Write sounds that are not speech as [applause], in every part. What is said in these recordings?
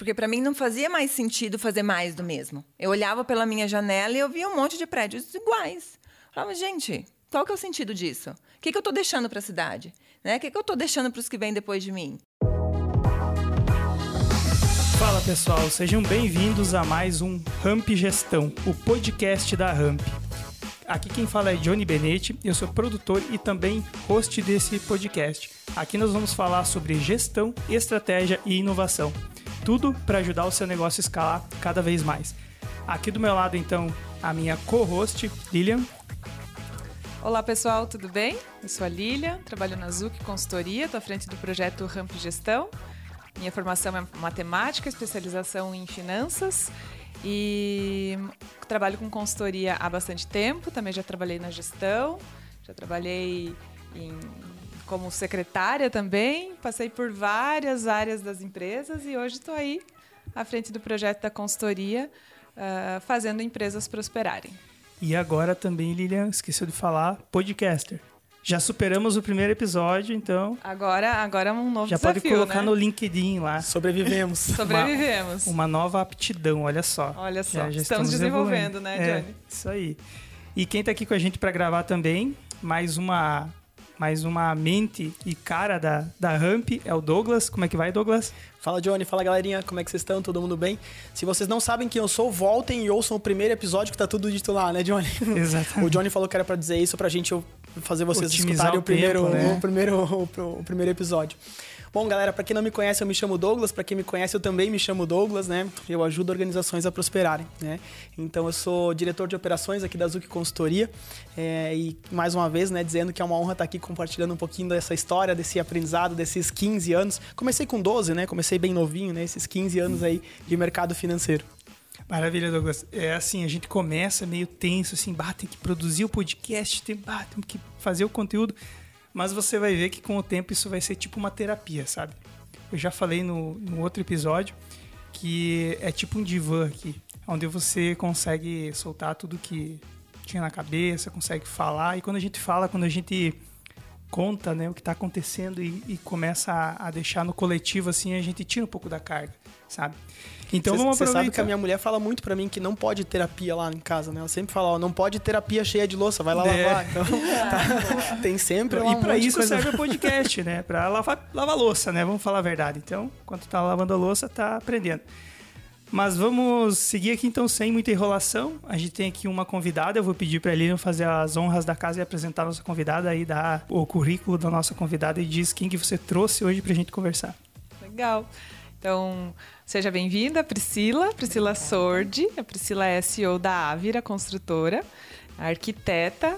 Porque para mim não fazia mais sentido fazer mais do mesmo. Eu olhava pela minha janela e eu via um monte de prédios iguais. Eu falava, gente, qual que é o sentido disso? O que, que eu estou deixando para a cidade? Né? O que, que eu estou deixando para os que vêm depois de mim? Fala pessoal, sejam bem-vindos a mais um Ramp Gestão, o podcast da Ramp. Aqui quem fala é Johnny Benetti, eu sou produtor e também host desse podcast. Aqui nós vamos falar sobre gestão, estratégia e inovação. Tudo para ajudar o seu negócio a escalar cada vez mais. Aqui do meu lado, então, a minha co-host, Lilian. Olá pessoal, tudo bem? Eu sou a Lilian, trabalho na Zuc Consultoria, estou à frente do projeto Ramp Gestão. Minha formação é matemática, especialização em finanças e trabalho com consultoria há bastante tempo. Também já trabalhei na gestão, já trabalhei em, como secretária também. Passei por várias áreas das empresas e hoje estou aí à frente do projeto da consultoria, uh, fazendo empresas prosperarem. E agora também, Lilian, esqueceu de falar, podcaster. Já superamos o primeiro episódio, então. Agora, agora é um novo já desafio. Já pode colocar né? no LinkedIn lá. Sobrevivemos. [laughs] Sobrevivemos. Uma, uma, nova aptidão, olha só. Olha só. Já, já estamos, estamos desenvolvendo, né, é, Johnny? Isso aí. E quem está aqui com a gente para gravar também, mais uma mais uma mente e cara da, da Ramp é o Douglas. Como é que vai, Douglas? Fala, Johnny. Fala, galerinha. Como é que vocês estão? Todo mundo bem? Se vocês não sabem quem eu sou, voltem e ouçam o primeiro episódio que tá tudo dito lá, né, Johnny? [laughs] Exatamente. o Johnny falou que era para dizer isso pra gente fazer vocês Otimizar escutarem o, o, primeiro, tempo, né? [laughs] o, primeiro, o, o primeiro episódio. Bom, galera, para quem não me conhece, eu me chamo Douglas. Para quem me conhece, eu também me chamo Douglas, né? Eu ajudo organizações a prosperarem, né? Então, eu sou diretor de operações aqui da Zuc Consultoria. É, e, mais uma vez, né, dizendo que é uma honra estar aqui compartilhando um pouquinho dessa história, desse aprendizado, desses 15 anos. Comecei com 12, né? Comecei bem novinho, né? Esses 15 anos aí de mercado financeiro. Maravilha, Douglas. É assim, a gente começa meio tenso, assim, bah, tem que produzir o podcast, tem, bah, tem que fazer o conteúdo. Mas você vai ver que com o tempo isso vai ser tipo uma terapia, sabe? Eu já falei no, no outro episódio que é tipo um divã aqui, onde você consegue soltar tudo que tinha na cabeça, consegue falar. E quando a gente fala, quando a gente conta né, o que está acontecendo e, e começa a, a, deixar no coletivo, assim, a gente tira um pouco da carga, sabe? Então cê, vamos aproveitar. Você sabe que a minha mulher fala muito para mim que não pode terapia lá em casa, né? Ela sempre fala, ó, não pode terapia cheia de louça, vai lá é. lavar. Então, tá, [laughs] tem sempre E para isso coisa. serve o [laughs] podcast, né? Para lavar, lavar louça, né? Vamos falar a verdade. Então, enquanto tá lavando a louça, tá aprendendo. Mas vamos seguir aqui então sem muita enrolação. A gente tem aqui uma convidada. Eu vou pedir para a Lilian fazer as honras da casa e apresentar a nossa convidada aí, dar o currículo da nossa convidada e diz quem que você trouxe hoje para a gente conversar. Legal. Então, seja bem-vinda, Priscila, Priscila Sordi. A Priscila é CEO da Avira Construtora, arquiteta,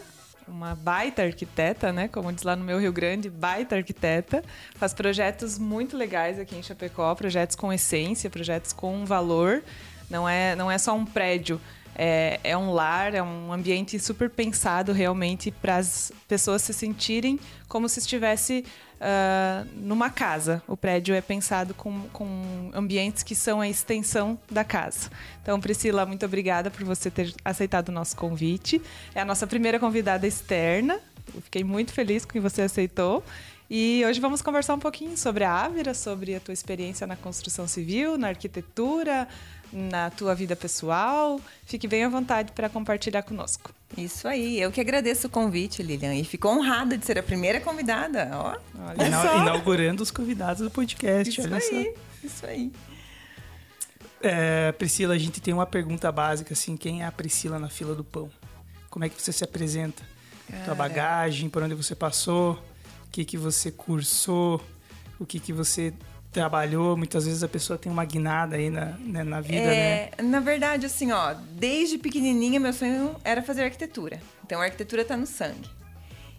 uma baita arquiteta, né? Como diz lá no meu Rio Grande, baita arquiteta. Faz projetos muito legais aqui em Chapecó, projetos com essência, projetos com valor. Não é, não é só um prédio é, é um lar, é um ambiente super pensado realmente para as pessoas se sentirem como se estivesse uh, numa casa. O prédio é pensado com, com ambientes que são a extensão da casa. Então, Priscila, muito obrigada por você ter aceitado o nosso convite. É a nossa primeira convidada externa. Eu fiquei muito feliz com que você aceitou. E hoje vamos conversar um pouquinho sobre a Ávira, sobre a tua experiência na construção civil, na arquitetura, na tua vida pessoal. Fique bem à vontade para compartilhar conosco. Isso aí, eu que agradeço o convite, Lilian, e fico honrada de ser a primeira convidada. Ó, olha Ina inaugurando os convidados do podcast. Isso olha aí, só. isso aí. É, Priscila, a gente tem uma pergunta básica, assim, quem é a Priscila na fila do pão? Como é que você se apresenta? Cara. Tua bagagem, por onde você passou, o que, que você cursou, o que, que você trabalhou, muitas vezes a pessoa tem uma guinada aí na, né, na vida, é, né? Na verdade, assim, ó, desde pequenininha meu sonho era fazer arquitetura. Então a arquitetura tá no sangue.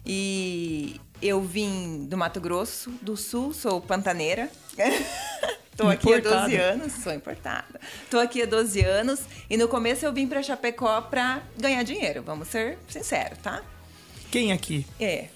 E eu vim do Mato Grosso do Sul, sou pantaneira. [laughs] Tô aqui importada. há 12 anos, sou importada. Tô aqui há 12 anos e no começo eu vim para Chapecó para ganhar dinheiro, vamos ser sinceros, tá? Quem aqui? É.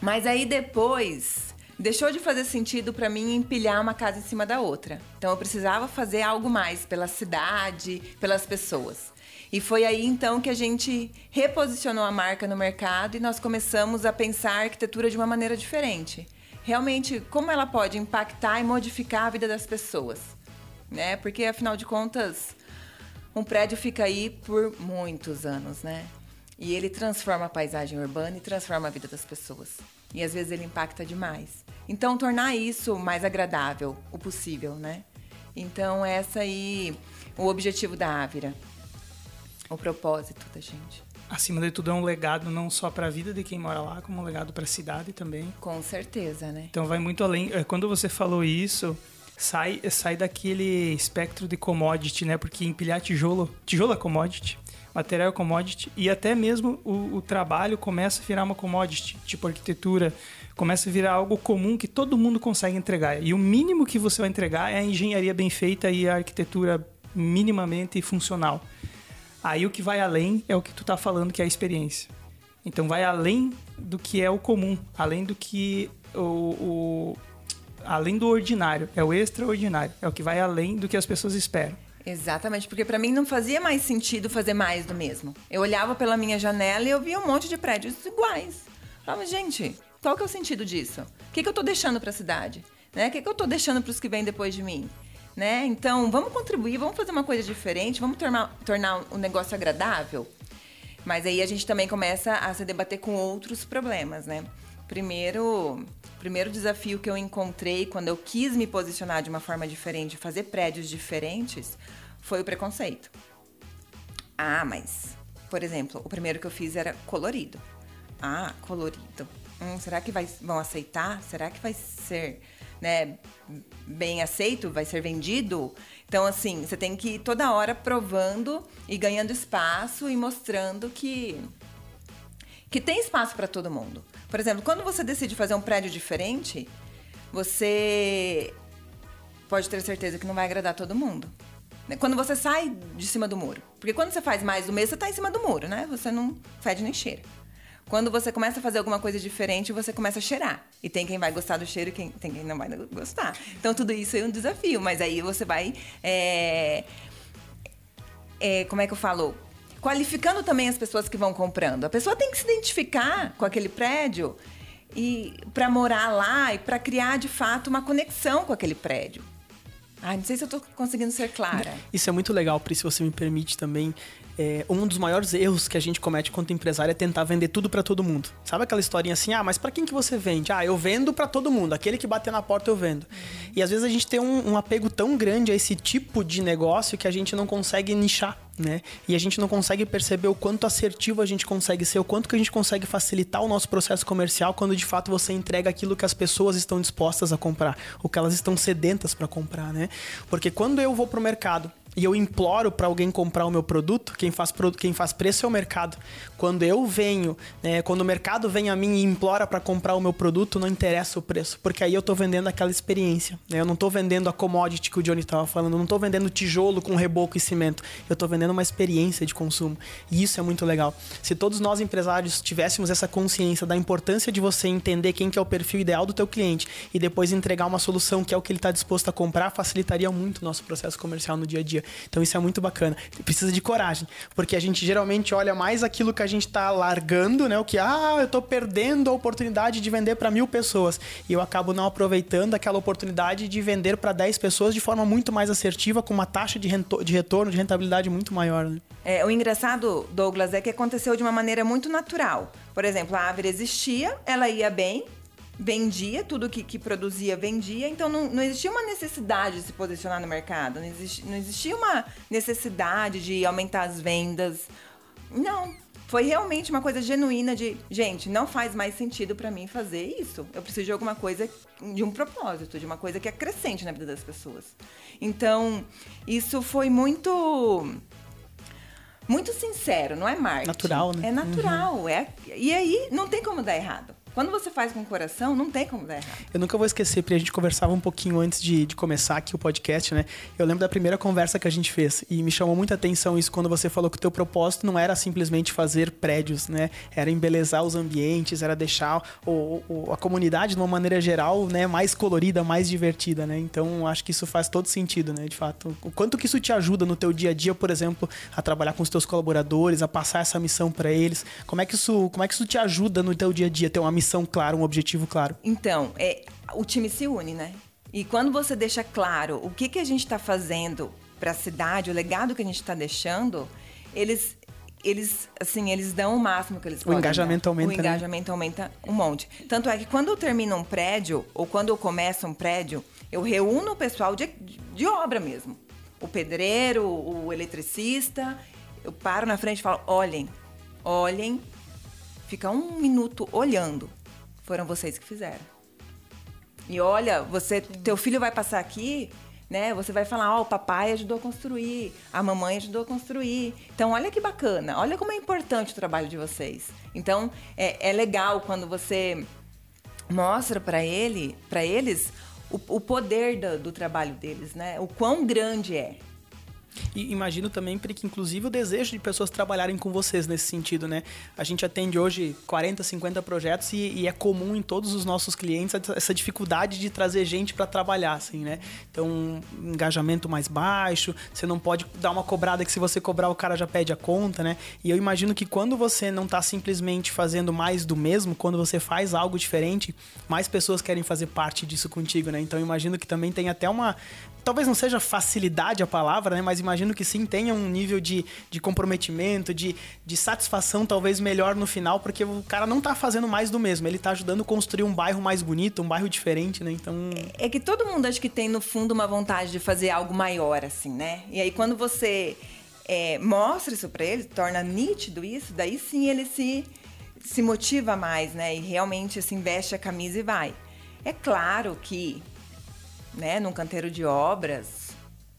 Mas aí depois deixou de fazer sentido para mim empilhar uma casa em cima da outra. Então eu precisava fazer algo mais pela cidade, pelas pessoas. E foi aí então que a gente reposicionou a marca no mercado e nós começamos a pensar a arquitetura de uma maneira diferente. Realmente, como ela pode impactar e modificar a vida das pessoas. né? Porque afinal de contas, um prédio fica aí por muitos anos, né? E ele transforma a paisagem urbana e transforma a vida das pessoas. E às vezes ele impacta demais. Então, tornar isso mais agradável, o possível, né? Então, essa aí, o objetivo da Ávira. O propósito da gente. Acima de tudo, é um legado não só para a vida de quem mora lá, como um legado para a cidade também. Com certeza, né? Então, vai muito além. É, quando você falou isso, sai, sai daquele espectro de commodity, né? Porque empilhar tijolo, tijolo é commodity, material commodity, e até mesmo o, o trabalho começa a virar uma commodity, tipo arquitetura, começa a virar algo comum que todo mundo consegue entregar. E o mínimo que você vai entregar é a engenharia bem feita e a arquitetura minimamente funcional. Aí o que vai além é o que tu tá falando, que é a experiência. Então vai além do que é o comum, além do que o, o além do ordinário, é o extraordinário, é o que vai além do que as pessoas esperam. Exatamente, porque para mim não fazia mais sentido fazer mais do mesmo. Eu olhava pela minha janela e eu via um monte de prédios iguais. Falava, gente, qual que é o sentido disso? O que, que eu tô deixando para a cidade? Né? O que, que eu tô deixando para os que vêm depois de mim? Né? Então, vamos contribuir, vamos fazer uma coisa diferente, vamos tornar, tornar negócio agradável. Mas aí a gente também começa a se debater com outros problemas, né? Primeiro, primeiro desafio que eu encontrei quando eu quis me posicionar de uma forma diferente, fazer prédios diferentes, foi o preconceito. Ah, mas, por exemplo, o primeiro que eu fiz era colorido. Ah, colorido. Hum, será que vai, vão aceitar? Será que vai ser né, bem aceito? Vai ser vendido? Então, assim, você tem que ir toda hora provando e ganhando espaço e mostrando que que tem espaço para todo mundo. Por exemplo, quando você decide fazer um prédio diferente, você pode ter certeza que não vai agradar todo mundo. Né? Quando você sai de cima do muro. Porque quando você faz mais do mesmo, você está em cima do muro, né? Você não fede nem cheira. Quando você começa a fazer alguma coisa diferente, você começa a cheirar. E tem quem vai gostar do cheiro e quem, tem quem não vai gostar. Então, tudo isso é um desafio. Mas aí você vai... É, é, como é que eu falo? Qualificando também as pessoas que vão comprando. A pessoa tem que se identificar com aquele prédio e para morar lá e para criar de fato uma conexão com aquele prédio. Ah, não sei se eu estou conseguindo ser clara. Isso é muito legal, Pri, se você me permite também. É, um dos maiores erros que a gente comete quanto empresário é tentar vender tudo para todo mundo. Sabe aquela historinha assim, ah, mas para quem que você vende? Ah, eu vendo para todo mundo, aquele que bater na porta eu vendo. Uhum. E às vezes a gente tem um, um apego tão grande a esse tipo de negócio que a gente não consegue nichar né? E a gente não consegue perceber o quanto assertivo a gente consegue ser, o quanto que a gente consegue facilitar o nosso processo comercial quando de fato você entrega aquilo que as pessoas estão dispostas a comprar, o que elas estão sedentas para comprar, né? Porque quando eu vou pro mercado e eu imploro para alguém comprar o meu produto, quem faz, quem faz preço é o mercado. Quando eu venho, né, quando o mercado vem a mim e implora para comprar o meu produto, não interessa o preço, porque aí eu estou vendendo aquela experiência. Né? Eu não estou vendendo a commodity que o Johnny estava falando, eu não estou vendendo tijolo com reboco e cimento, eu estou vendendo uma experiência de consumo. E isso é muito legal. Se todos nós empresários tivéssemos essa consciência da importância de você entender quem que é o perfil ideal do teu cliente e depois entregar uma solução que é o que ele está disposto a comprar, facilitaria muito o nosso processo comercial no dia a dia dia. Então isso é muito bacana. Precisa de coragem, porque a gente geralmente olha mais aquilo que a gente está largando, né? O que, ah, eu estou perdendo a oportunidade de vender para mil pessoas. E eu acabo não aproveitando aquela oportunidade de vender para 10 pessoas de forma muito mais assertiva, com uma taxa de, de retorno, de rentabilidade muito maior. Né? É, o engraçado, Douglas, é que aconteceu de uma maneira muito natural. Por exemplo, a árvore existia, ela ia bem, vendia, tudo que, que produzia vendia, então não, não existia uma necessidade de se posicionar no mercado, não existia, não existia uma necessidade de aumentar as vendas. Não. Foi realmente uma coisa genuína de, gente, não faz mais sentido para mim fazer isso. Eu preciso de alguma coisa, de um propósito, de uma coisa que acrescente na vida das pessoas. Então, isso foi muito muito sincero, não é marketing. Natural, né? É natural. Uhum. É, e aí não tem como dar errado. Quando você faz com o coração, não tem como dar errado. Eu nunca vou esquecer, porque a gente conversava um pouquinho antes de, de, começar aqui o podcast, né? Eu lembro da primeira conversa que a gente fez e me chamou muita atenção isso quando você falou que o teu propósito não era simplesmente fazer prédios, né? Era embelezar os ambientes, era deixar o, o, a comunidade de uma maneira geral, né, mais colorida, mais divertida, né? Então, acho que isso faz todo sentido, né? De fato, o quanto que isso te ajuda no teu dia a dia, por exemplo, a trabalhar com os teus colaboradores, a passar essa missão para eles. Como é que isso, como é que isso te ajuda no teu dia a dia ter uma missão clara, um objetivo claro? Então, é, o time se une, né? E quando você deixa claro o que, que a gente está fazendo para a cidade, o legado que a gente está deixando, eles eles assim eles dão o máximo que eles O podem engajamento dar. aumenta, o né? engajamento aumenta um monte tanto é que quando eu termino um prédio ou quando eu começo um prédio eu reúno o pessoal de, de obra mesmo o pedreiro o eletricista eu paro na frente e falo olhem olhem fica um minuto olhando foram vocês que fizeram e olha, você, teu filho vai passar aqui, né? Você vai falar, ó, o papai ajudou a construir, a mamãe ajudou a construir. Então, olha que bacana, olha como é importante o trabalho de vocês. Então, é, é legal quando você mostra para ele, para eles, o, o poder do, do trabalho deles, né? O quão grande é. E imagino também, Pri, que inclusive o desejo de pessoas trabalharem com vocês nesse sentido, né? A gente atende hoje 40, 50 projetos e, e é comum em todos os nossos clientes essa dificuldade de trazer gente para trabalhar, assim, né? Então, um engajamento mais baixo, você não pode dar uma cobrada que se você cobrar o cara já pede a conta, né? E eu imagino que quando você não tá simplesmente fazendo mais do mesmo, quando você faz algo diferente, mais pessoas querem fazer parte disso contigo, né? Então, imagino que também tem até uma talvez não seja facilidade a palavra, né? Mas imagino que sim tenha um nível de, de comprometimento, de, de satisfação talvez melhor no final, porque o cara não tá fazendo mais do mesmo, ele tá ajudando a construir um bairro mais bonito, um bairro diferente, né? Então. É que todo mundo acho que tem no fundo uma vontade de fazer algo maior, assim, né? E aí quando você é, mostra isso para ele, torna nítido isso, daí sim ele se, se motiva mais, né? E realmente se veste a camisa e vai. É claro que, né, num canteiro de obras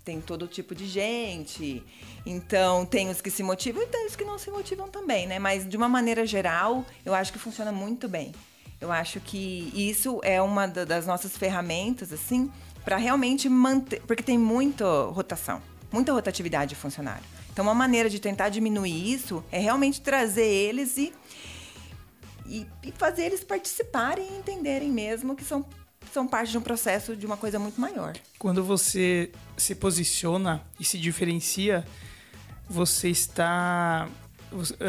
tem todo tipo de gente. Então, tem os que se motivam e tem os que não se motivam também, né? Mas de uma maneira geral, eu acho que funciona muito bem. Eu acho que isso é uma da- das nossas ferramentas, assim, para realmente manter. Porque tem muita rotação, muita rotatividade de funcionário. Então, uma maneira de tentar diminuir isso é realmente trazer eles e, e, e fazer eles participarem e entenderem mesmo que são, são parte de um processo de uma coisa muito maior. Quando você se posiciona e se diferencia, você está.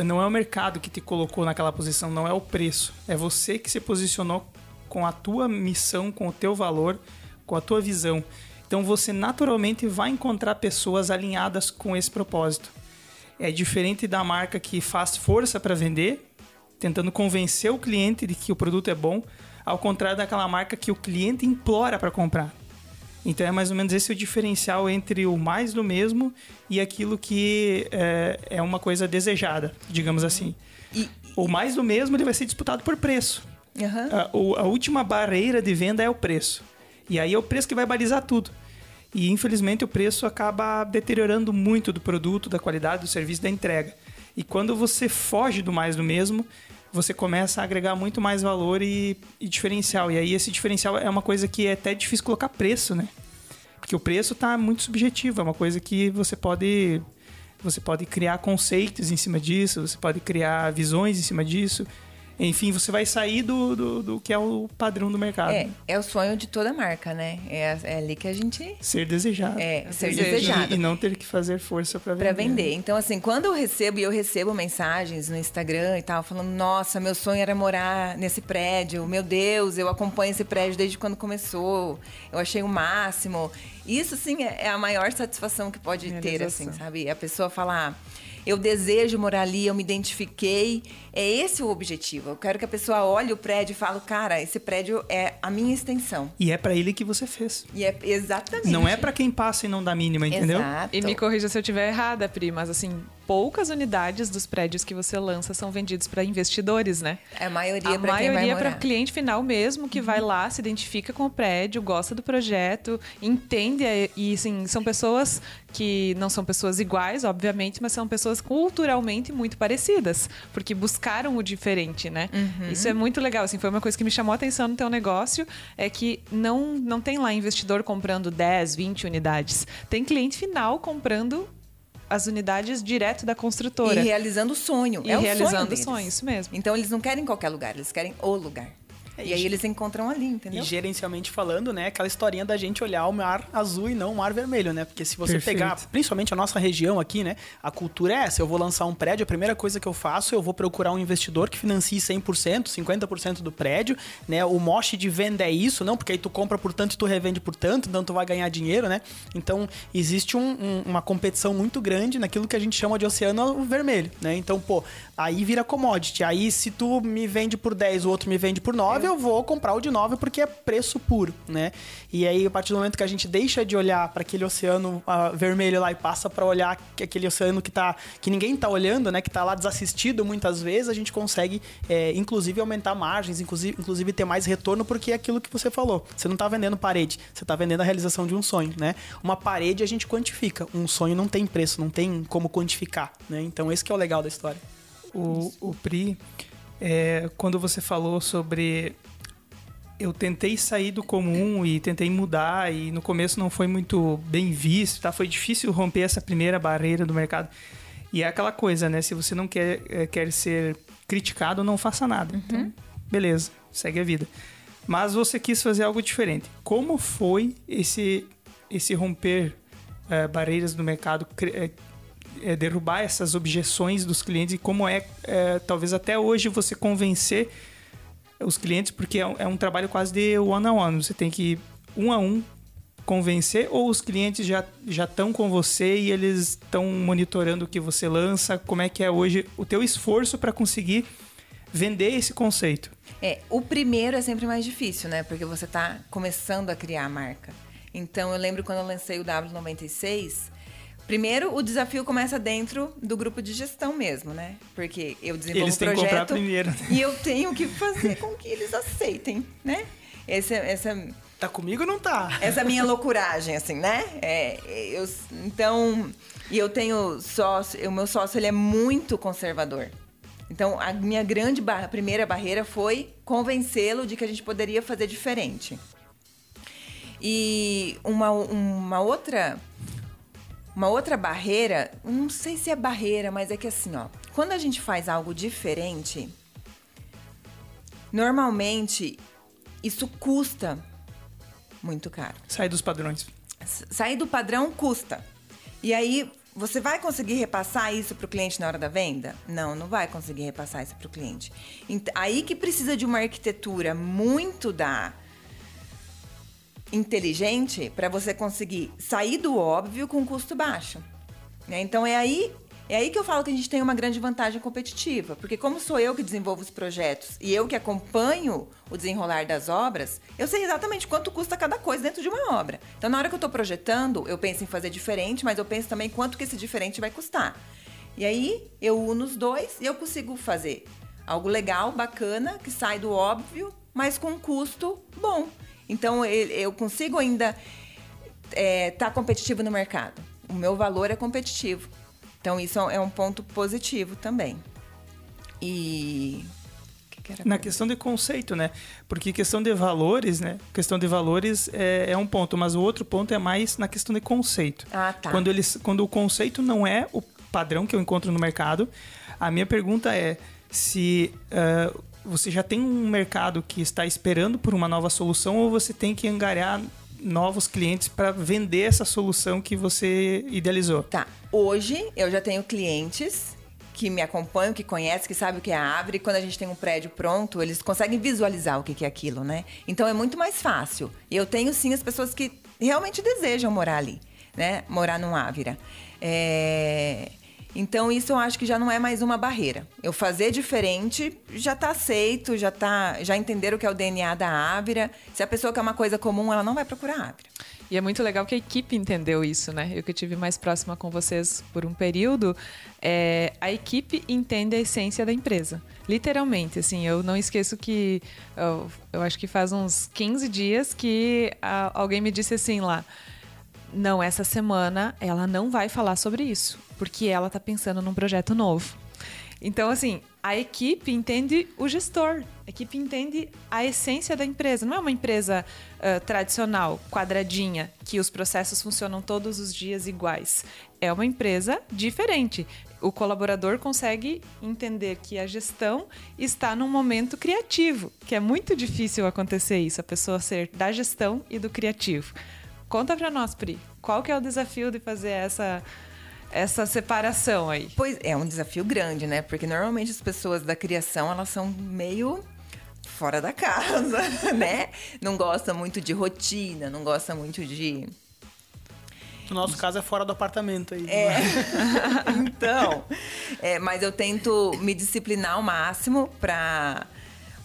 Não é o mercado que te colocou naquela posição, não é o preço. É você que se posicionou com a tua missão, com o teu valor, com a tua visão. Então você naturalmente vai encontrar pessoas alinhadas com esse propósito. É diferente da marca que faz força para vender, tentando convencer o cliente de que o produto é bom, ao contrário daquela marca que o cliente implora para comprar. Então é mais ou menos esse o diferencial entre o mais do mesmo e aquilo que é, é uma coisa desejada, digamos assim. E, O mais do mesmo ele vai ser disputado por preço. Aham. A, a última barreira de venda é o preço. E aí é o preço que vai balizar tudo. E infelizmente o preço acaba deteriorando muito do produto, da qualidade do serviço, da entrega. E quando você foge do mais do mesmo, você começa a agregar muito mais valor e, e diferencial. E aí esse diferencial é uma coisa que é até difícil colocar preço, né? Porque o preço está muito subjetivo, é uma coisa que você pode você pode criar conceitos em cima disso, você pode criar visões em cima disso. Enfim, você vai sair do, do, do que é o padrão do mercado. É, é o sonho de toda marca, né? É, é ali que a gente Ser desejado. é, ser desejo. desejado. E, e não ter que fazer força para vender. Pra vender. Então, assim, quando eu recebo, e eu recebo mensagens no Instagram e tal, falando, nossa, meu sonho era morar nesse prédio, meu Deus, eu acompanho esse prédio desde quando começou, eu achei o máximo. Isso, sim, é é a maior satisfação que pode ter, assim, sabe? A pessoa falar, eu desejo morar ali, eu me identifiquei. É esse o objetivo. Eu quero que a pessoa olhe o prédio e fale, cara, esse prédio é a minha extensão. E é para ele que você fez. E é exatamente. Não é para quem passa e não dá mínima, entendeu? Exato. E me corrija se eu estiver errada, Pri, mas assim, poucas unidades dos prédios que você lança são vendidos para investidores, né? É a maioria para quem vai maioria é para morar. cliente final mesmo, que vai lá, se identifica com o prédio, gosta do projeto, entende e, assim, são pessoas que não são pessoas iguais, obviamente, mas são pessoas culturalmente muito parecidas, porque buscaram o diferente, né? Isso é muito legal, assim, foi uma coisa que me chamou a atenção no teu negócio, é que não não tem lá investidor comprando 10, 20 unidades. Tem cliente final comprando as unidades direto da construtora. E realizando o sonho. E é o realizando sonho o deles. sonho, isso mesmo. Então eles não querem qualquer lugar, eles querem o lugar. E aí eles encontram ali, entendeu? E gerencialmente falando, né, aquela historinha da gente olhar o mar azul e não o mar vermelho, né? Porque se você Perfeito. pegar, principalmente a nossa região aqui, né, a cultura é essa. Eu vou lançar um prédio, a primeira coisa que eu faço, eu vou procurar um investidor que financie 100%, 50% do prédio, né? O moche de venda é isso, não, porque aí tu compra por tanto e tu revende por tanto, então tu vai ganhar dinheiro, né? Então, existe um- um- uma competição muito grande naquilo que a gente chama de oceano vermelho, né? Então, pô, aí vira commodity. Aí, se tu me vende por 10, o outro me vende por 9, eu vou comprar o de 9 porque é preço puro, né? E aí, a partir do momento que a gente deixa de olhar para aquele oceano ah, vermelho lá e passa para olhar que aquele oceano que tá que ninguém tá olhando, né, que tá lá desassistido muitas vezes, a gente consegue é, inclusive aumentar margens, inclusive, inclusive ter mais retorno porque é aquilo que você falou. Você não tá vendendo parede, você tá vendendo a realização de um sonho, né? Uma parede a gente quantifica, um sonho não tem preço, não tem como quantificar, né? Então esse que é o legal da história. O, o Pri, é, quando você falou sobre. Eu tentei sair do comum e tentei mudar, e no começo não foi muito bem visto, tá? Foi difícil romper essa primeira barreira do mercado. E é aquela coisa, né? Se você não quer, é, quer ser criticado, não faça nada. Então, beleza, segue a vida. Mas você quis fazer algo diferente. Como foi esse, esse romper é, barreiras do mercado, cri- é, derrubar essas objeções dos clientes e como é, é, talvez até hoje você convencer os clientes, porque é um, é um trabalho quase de one on one. Você tem que um a um convencer ou os clientes já já estão com você e eles estão monitorando o que você lança? Como é que é hoje o teu esforço para conseguir vender esse conceito? É, o primeiro é sempre mais difícil, né? Porque você tá começando a criar a marca. Então eu lembro quando eu lancei o W96, primeiro o desafio começa dentro do grupo de gestão mesmo, né? Porque eu desenvolvo Eles o têm que comprar projeto primeiro. e eu tenho que fazer com que eles aceitem, né? Esse, essa Tá comigo ou não tá? essa minha loucuragem, assim, né? É, eu, então, e eu tenho sócio, o meu sócio ele é muito conservador. Então, a minha grande barra, primeira barreira foi convencê-lo de que a gente poderia fazer diferente. E uma, uma outra uma outra barreira, não sei se é barreira, mas é que assim, ó, quando a gente faz algo diferente, normalmente isso custa muito caro. Sair dos padrões. Sair do padrão custa. E aí, você vai conseguir repassar isso para o cliente na hora da venda? Não, não vai conseguir repassar isso para o cliente. Ent- Aí que precisa de uma arquitetura muito da inteligente para você conseguir sair do óbvio com custo baixo. né? Então é aí é aí que eu falo que a gente tem uma grande vantagem competitiva, porque como sou eu que desenvolvo os projetos e eu que acompanho o desenrolar das obras, eu sei exatamente quanto custa cada coisa dentro de uma obra. Então na hora que eu estou projetando, eu penso em fazer diferente, mas eu penso também quanto que esse diferente vai custar. E aí eu uno os dois e eu consigo fazer algo legal, bacana, que sai do óbvio, mas com um custo bom. Então eu- consigo ainda estar competitivo no mercado. O meu valor é competitivo. Então isso é um ponto positivo também. E Na questão de conceito, né? Porque questão de valores, né? Questão de valores é, é um ponto, mas o outro ponto é mais na questão de conceito. Ah, tá. Quando, eles, quando o conceito não é o padrão que eu encontro no mercado, a minha pergunta é se ah, você já tem um mercado que está esperando por uma nova solução ou você tem que angariar novos clientes para vender essa solução que você idealizou. Tá. Hoje eu já tenho clientes que me acompanham, que conhecem, que sabem o que é a árvore. E quando a gente tem um prédio pronto, eles conseguem visualizar o que que é aquilo, né? Então é muito mais fácil. E eu tenho sim as pessoas que realmente desejam morar ali, né? Morar num Ávira. É... Então isso eu acho que já não é mais uma barreira. Eu fazer diferente já tá aceito, já tá, já entenderam o que é o DNA da Ávira. Se a pessoa quer uma coisa comum, ela não vai procurar a Ávira. E é muito legal que a equipe entendeu isso, né? Eu que tive mais próxima com vocês por um período, é, a equipe entende a essência da empresa. Literalmente, assim, eu não esqueço que eu, eu acho que faz uns 15 dias que a- alguém me disse assim lá. Não, essa semana ela não vai falar sobre isso, porque ela tá pensando num projeto novo. Então, assim, a equipe entende o gestor, a equipe entende a essência da empresa. Não é uma empresa uh, tradicional, quadradinha, que os processos funcionam todos os dias iguais. É uma empresa diferente. O colaborador consegue entender que a gestão está num momento criativo, que é muito difícil acontecer isso, a pessoa ser da gestão e do criativo. Conta para nós, Pri, qual que é o desafio de fazer essa essa separação aí? Pois é um desafio grande, né? Porque normalmente as pessoas da criação, elas são meio fora da casa, [laughs] né? Não gosta muito de rotina, não gosta muito de no nosso caso é fora do apartamento aí. É. [laughs] então, é, mas eu tento me disciplinar ao máximo para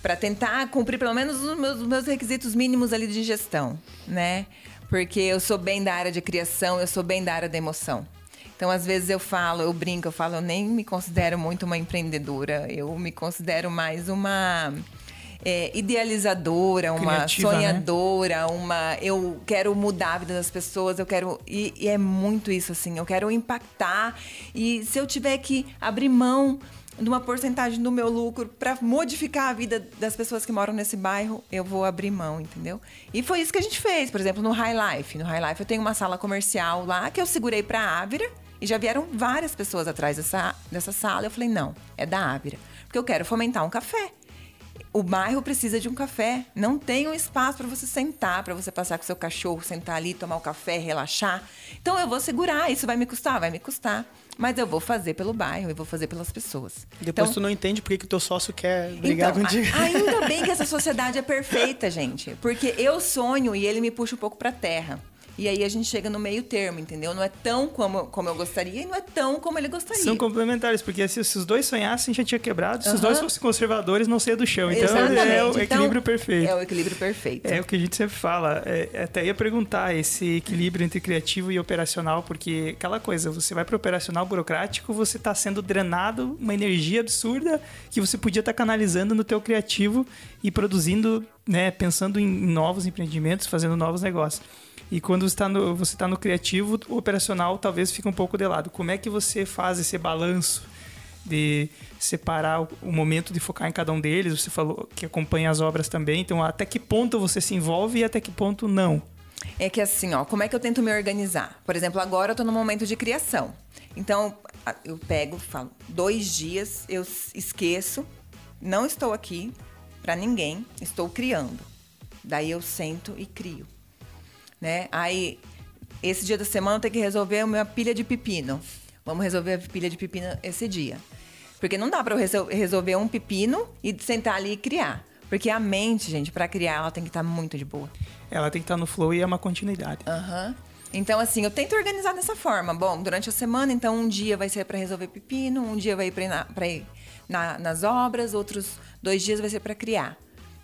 para tentar cumprir pelo menos os meus, os meus requisitos mínimos ali de gestão, né? Porque eu sou bem da área de criação, eu sou bem da área da emoção. Então, às vezes eu falo, eu brinco, eu falo, eu nem me considero muito uma empreendedora, eu me considero mais uma é, idealizadora, uma Criativa, né? sonhadora, né? uma. Eu quero mudar a vida das pessoas, eu quero. E, e é muito isso, assim, eu quero impactar. E se eu tiver que abrir mão de uma porcentagem do meu lucro para modificar a vida das pessoas que moram nesse bairro, eu vou abrir mão, entendeu? E foi isso que a gente fez, por exemplo, no High Life. No High Life eu tenho uma sala comercial lá que eu segurei para a Ávira e já vieram várias pessoas atrás dessa, dessa sala. Eu falei, não, é da Ávira. Porque eu quero fomentar um café. O bairro precisa de um café. Não tem um espaço para você sentar, para você passar com seu cachorro, sentar ali, tomar um café, relaxar. Então eu vou segurar. Isso vai me custar? Vai me custar. Mas eu vou fazer pelo bairro, eu vou fazer pelas pessoas. Depois então, tu não entende por que o teu sócio quer brigar então, contigo. Ainda bem que essa [laughs] sociedade é perfeita, gente. Porque eu sonho e ele me puxa um pouco para terra. E aí a gente chega no meio termo, entendeu? Não é tão como, como eu gostaria e não é tão como ele gostaria. São complementares, porque se, se os dois sonhassem, já tinha quebrado. Se os dois fossem conservadores, não seria do chão. Então Exatamente. é o então, equilíbrio perfeito. É o equilíbrio perfeito. É o que a gente sempre fala. É, até ia perguntar esse equilíbrio entre criativo e operacional, porque aquela coisa, você vai para o operacional burocrático, você está sendo drenado uma energia absurda que você podia estar tá canalizando no teu criativo e produzindo, né, pensando em novos empreendimentos, fazendo novos negócios. E quando está no, você tá no criativo, o operacional talvez fique um pouco de lado. Como é que você faz esse balanço de separar o, o, momento de focar em cada um deles? Você falou que acompanha as obras também. Então, até que ponto você se envolve e até que ponto não? É que assim, ó, como é que eu tento me organizar? Por exemplo, agora eu estou no momento de criação. Então, eu pego, falo, dois dias, eu esqueço, não estou aqui para ninguém, estou criando. Daí eu sento e crio né? Aí, esse dia da semana eu tenho que resolver uma pilha de pepino. Vamos resolver a pilha de pepino esse dia. Porque não dá para eu resolver um pepino e sentar ali e criar. Porque a mente, gente, para criar, ela tem que estar tá muito de boa. Ela tem que estar tá no flow e é uma continuidade. Aham. Uhum. Então, assim, eu tento organizar dessa forma. Bom, durante a semana, então, um dia vai ser para resolver pepino, um dia vai ir para ir na, nas obras, outros dois dias vai ser para criar.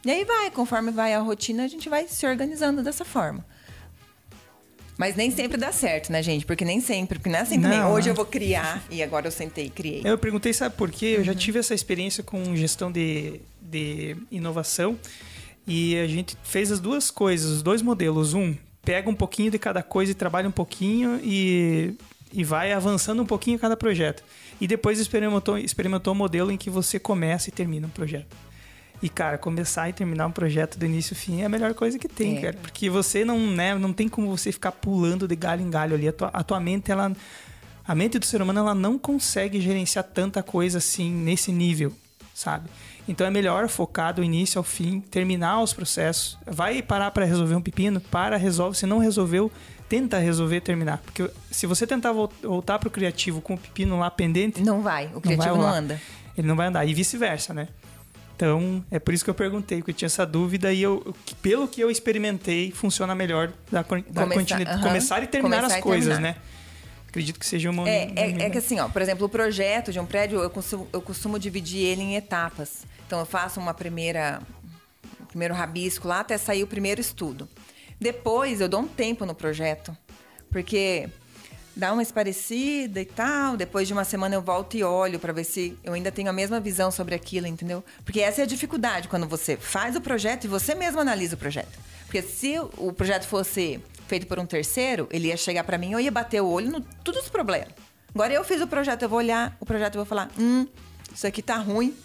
E aí vai, conforme vai a rotina, a gente vai se organizando dessa forma. Mas nem sempre dá certo, né, gente? Porque nem sempre, porque não é assim não, também. Hoje eu vou criar e agora eu sentei e criei. Eu perguntei, sabe por quê? Eu já uhum. tive essa experiência com gestão de, de inovação e a gente fez as duas coisas, os dois modelos. Um, pega um pouquinho de cada coisa e trabalha um pouquinho e, e vai avançando um pouquinho cada projeto. E depois experimentou, experimentou um modelo em que você começa e termina um projeto. E, cara, começar e terminar um projeto do início ao fim é a melhor coisa que tem, é. cara. Porque você não, né, não tem como você ficar pulando de galho em galho ali. A tua, a tua mente, ela. A mente do ser humano, ela não consegue gerenciar tanta coisa assim, nesse nível, sabe? Então é melhor focar do início ao fim, terminar os processos. Vai parar para resolver um pepino? Para, resolve. Se não resolveu, tenta resolver terminar. Porque se você tentar voltar pro criativo com o pepino lá pendente. Não vai, o criativo não, vai não anda. Ele não vai andar. E vice-versa, né? Então, é por isso que eu perguntei, porque eu tinha essa dúvida e eu, pelo que eu experimentei, funciona melhor da, da começar, -huh. começar e terminar começar as coisas, terminar. né? Acredito que seja uma. É, é, é, que assim, ó, por exemplo, o projeto de um prédio, eu costumo, eu costumo dividir ele em etapas. Então, eu faço uma primeira. Primeiro rabisco lá até sair o primeiro estudo. Depois, eu dou um tempo no projeto. Porque dá uma esparecida e tal. Depois de uma semana eu volto e olho para ver se eu ainda tenho a mesma visão sobre aquilo, entendeu? Porque essa é a dificuldade quando você faz o projeto e você mesmo analisa o projeto. Porque se o projeto fosse feito por um terceiro, ele ia chegar para mim, eu ia bater o olho no todos os problemas. Agora eu fiz o projeto, eu vou olhar o projeto e vou falar, hum, isso aqui tá ruim.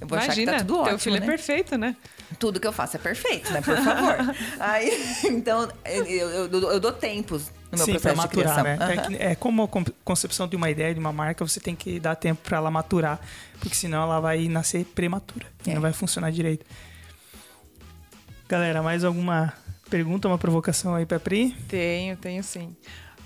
Eu vou Imagina, achar que tá tudo teu ótimo, filho né? é perfeito, né? Tudo que eu faço é perfeito, né? Por favor. [laughs] Aí, então, eu, eu- eu dou tempos no meu Sim, processo de maturar, criação. né? É, Aham. que- é como a con- concepção de uma ideia, de uma marca, você tem que dar tempo pra ela maturar, porque senão ela vai nascer prematura e É. não vai funcionar direito. Galera, mais alguma pergunta, uma provocação aí pra Pri? Tenho, tenho sim.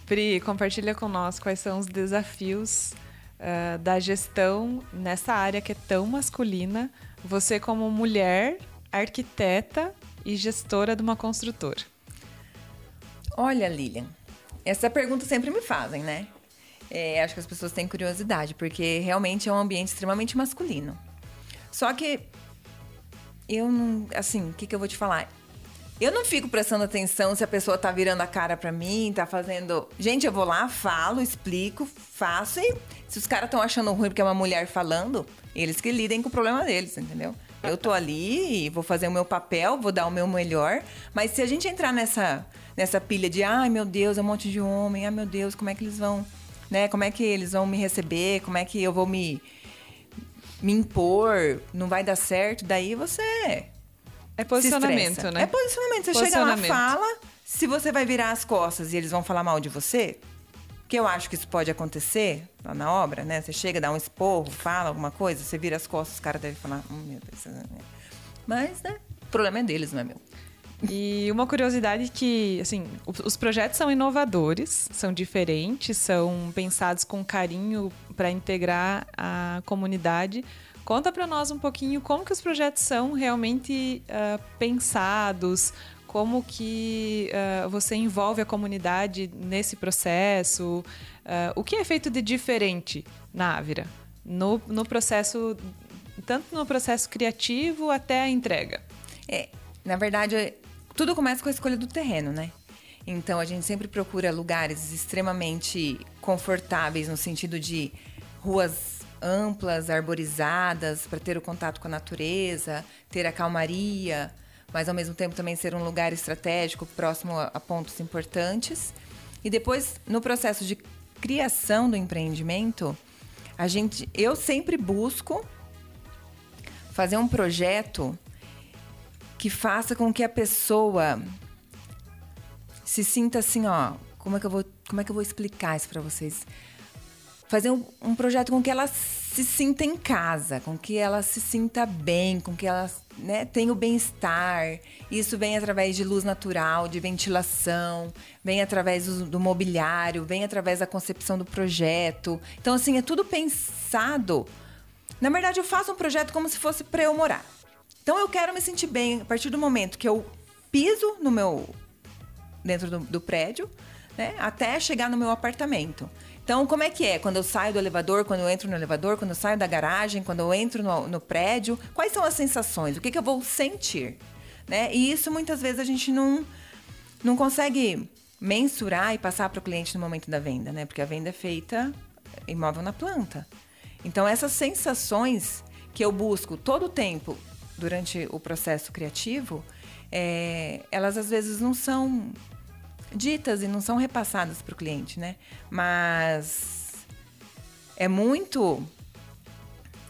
Pri, compartilha com nós quais são os desafios ah, da gestão nessa área que é tão masculina. Você, como mulher, arquiteta e gestora de uma construtora. Olha, Lilian, essa pergunta sempre me fazem, né? É, acho que as pessoas têm curiosidade, porque realmente é um ambiente extremamente masculino. Só que eu não. Assim, o que, que eu vou te falar? Eu não fico prestando atenção se a pessoa tá virando a cara pra mim, tá fazendo. Gente, eu vou lá, falo, explico, faço e se os caras estão achando ruim porque é uma mulher falando, eles que lidem com o problema deles, entendeu? Eu tô ali e vou fazer o meu papel, vou dar o meu melhor, mas se a gente entrar nessa nessa pilha de ai meu Deus, é um monte de homem, ai meu Deus, como é que eles vão, né? Como é que eles vão me receber? Como é que eu vou me me impor? Não vai dar certo? Daí você É posicionamento, né? É posicionamento. Você chega lá, Posicionamento. fala. Se você vai virar as costas e eles vão falar mal de você, que eu acho que isso pode acontecer lá na obra, né? Você chega, dá um esporro, fala alguma coisa, você vira as costas, os caras devem falar, hum, meu Deus. Mas, né? O problema é deles, não é meu. E uma curiosidade que, assim, os projetos são inovadores, são diferentes, são pensados com carinho para integrar a comunidade. Conta para nós um pouquinho como que os projetos são realmente ah, pensados, como que ah, você envolve a comunidade nesse processo, ah, o que é feito de diferente na Ávila, no, no processo, tanto no processo criativo até a entrega. É, na verdade, tudo começa com a escolha do terreno, né? Então a gente sempre procura lugares extremamente confortáveis no sentido de ruas amplas, arborizadas, para ter o contato com a natureza, ter a calmaria, mas ao mesmo tempo também ser um lugar estratégico próximo a, pontos importantes. E depois, no processo de criação do empreendimento, a gente, eu sempre busco fazer um projeto que faça com que a pessoa se sinta assim, ó, como é que eu vou, como é que eu vou explicar isso para vocês? Fazer um, um projeto com que ela se sinta em casa, com que ela se sinta bem, com que ela né, tenha o bem-estar. Isso vem através de luz natural, de ventilação, vem através do, do mobiliário, vem através da concepção do projeto. Então, assim, é tudo pensado. Na verdade, eu faço um projeto como se fosse para eu morar. Então eu quero me sentir bem a partir do momento que eu piso no meu dentro do, do prédio, né, até chegar no meu apartamento. Então, como é que é? Quando eu saio do elevador, quando eu entro no elevador, quando eu saio da garagem, quando eu entro no, no prédio, quais são as sensações? O que, que eu vou sentir? Né? E isso muitas vezes a gente não, não consegue mensurar e passar para o cliente no momento da venda, né? Porque a venda é feita imóvel na planta. Então, essas sensações que eu busco todo o tempo durante o processo criativo, é, elas às vezes não são ditas e não são repassadas para o cliente, né? Mas é muito